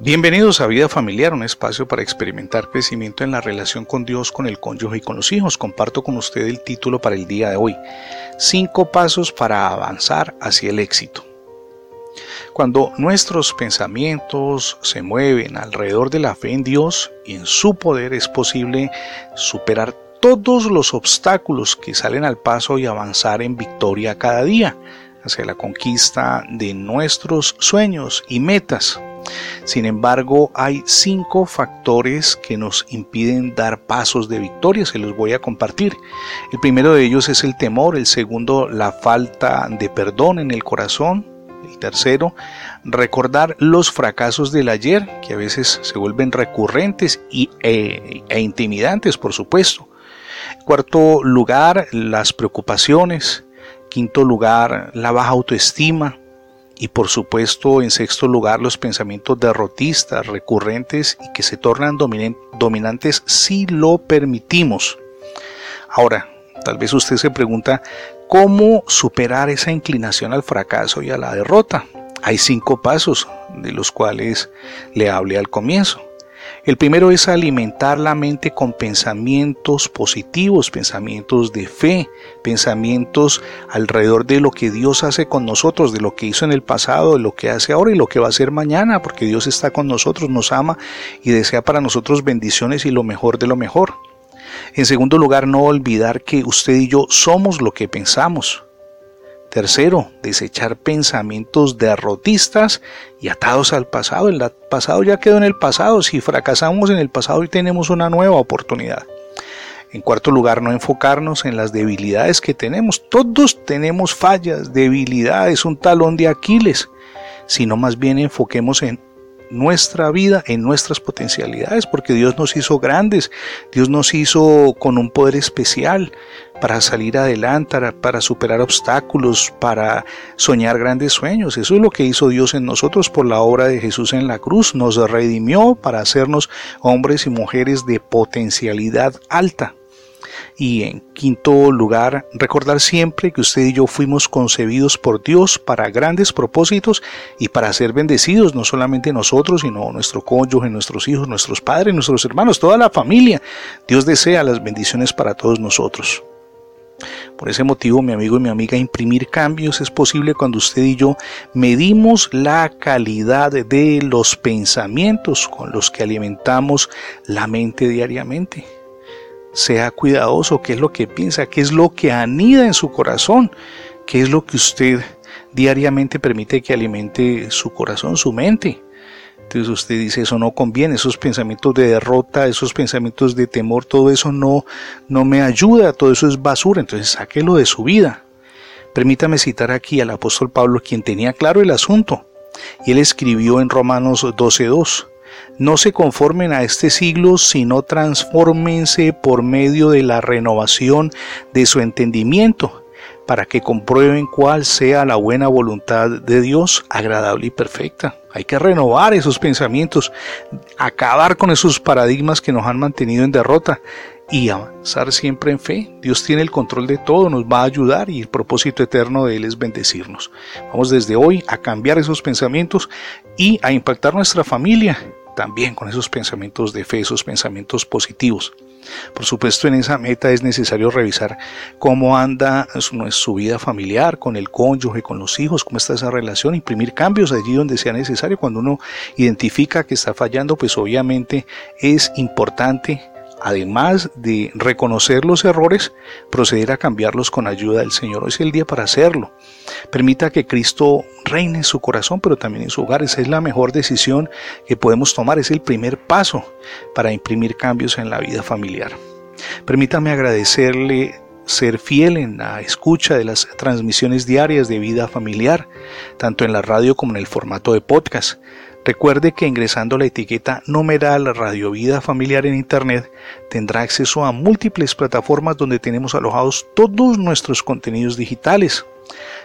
Bienvenidos a Vida Familiar, un espacio para experimentar crecimiento en la relación con Dios, con el cónyuge y con los hijos. Comparto con usted el título para el día de hoy. Cinco pasos para avanzar hacia el éxito. Cuando nuestros pensamientos se mueven alrededor de la fe en Dios y en su poder es posible superar todos los obstáculos que salen al paso y avanzar en victoria cada día hacia la conquista de nuestros sueños y metas. Sin embargo, hay cinco factores que nos impiden dar pasos de victoria, se los voy a compartir. El primero de ellos es el temor, el segundo la falta de perdón en el corazón, el tercero, recordar los fracasos del ayer, que a veces se vuelven recurrentes y, e, e intimidantes, por supuesto. cuarto lugar, las preocupaciones. Quinto lugar, la baja autoestima. Y por supuesto, en sexto lugar, los pensamientos derrotistas, recurrentes y que se tornan dominantes si lo permitimos. Ahora, tal vez usted se pregunta, ¿cómo superar esa inclinación al fracaso y a la derrota? Hay cinco pasos, de los cuales le hablé al comienzo. El primero es alimentar la mente con pensamientos positivos, pensamientos de fe, pensamientos alrededor de lo que Dios hace con nosotros, de lo que hizo en el pasado, de lo que hace ahora y lo que va a hacer mañana, porque Dios está con nosotros, nos ama y desea para nosotros bendiciones y lo mejor de lo mejor. En segundo lugar, no olvidar que usted y yo somos lo que pensamos. Tercero, desechar pensamientos derrotistas y atados al pasado. El pasado ya quedó en el pasado. Si fracasamos en el pasado, hoy tenemos una nueva oportunidad. En cuarto lugar, no enfocarnos en las debilidades que tenemos. Todos tenemos fallas, debilidades, un talón de Aquiles, sino más bien enfoquemos en nuestra vida, en nuestras potencialidades, porque Dios nos hizo grandes, Dios nos hizo con un poder especial para salir adelante, para superar obstáculos, para soñar grandes sueños. Eso es lo que hizo Dios en nosotros por la obra de Jesús en la cruz. Nos redimió para hacernos hombres y mujeres de potencialidad alta. Y en quinto lugar, recordar siempre que usted y yo fuimos concebidos por Dios para grandes propósitos y para ser bendecidos, no solamente nosotros, sino nuestro cónyuge, nuestros hijos, nuestros padres, nuestros hermanos, toda la familia. Dios desea las bendiciones para todos nosotros. Por ese motivo, mi amigo y mi amiga, imprimir cambios es posible cuando usted y yo medimos la calidad de los pensamientos con los que alimentamos la mente diariamente sea cuidadoso, qué es lo que piensa, qué es lo que anida en su corazón, qué es lo que usted diariamente permite que alimente su corazón, su mente. Entonces usted dice, eso no conviene, esos pensamientos de derrota, esos pensamientos de temor, todo eso no, no me ayuda, todo eso es basura, entonces sáquelo de su vida. Permítame citar aquí al apóstol Pablo, quien tenía claro el asunto, y él escribió en Romanos 12.2, no se conformen a este siglo, sino transfórmense por medio de la renovación de su entendimiento, para que comprueben cuál sea la buena voluntad de Dios, agradable y perfecta. Hay que renovar esos pensamientos, acabar con esos paradigmas que nos han mantenido en derrota y avanzar siempre en fe. Dios tiene el control de todo, nos va a ayudar y el propósito eterno de Él es bendecirnos. Vamos desde hoy a cambiar esos pensamientos y a impactar nuestra familia también con esos pensamientos de fe, esos pensamientos positivos. Por supuesto, en esa meta es necesario revisar cómo anda su, vida familiar, con el cónyuge, con los hijos, cómo está esa relación, imprimir cambios allí donde sea necesario. Cuando uno identifica que está fallando, pues obviamente es importante además de reconocer los errores, proceder a cambiarlos con ayuda del Señor. Hoy es el día para hacerlo. Permita que Cristo reine en su corazón, pero también en su hogar. Esa es la mejor decisión que podemos tomar. Es el primer paso para imprimir cambios en la vida familiar. Permítame agradecerle ser fiel en la escucha de las transmisiones diarias de vida familiar, tanto en la radio como en el formato de podcast. Recuerde que ingresando la etiqueta numeral Radio Vida Familiar en Internet tendrá acceso a múltiples plataformas donde tenemos alojados todos nuestros contenidos digitales.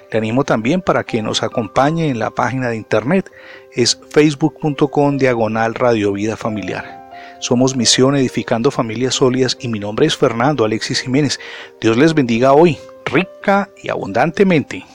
Le animo también para que nos acompañe en la página de Internet, es facebook.com diagonal Radio Vida Familiar. Somos Misión Edificando Familias Sólidas y mi nombre es Fernando Alexis Jiménez. Dios les bendiga hoy, rica y abundantemente.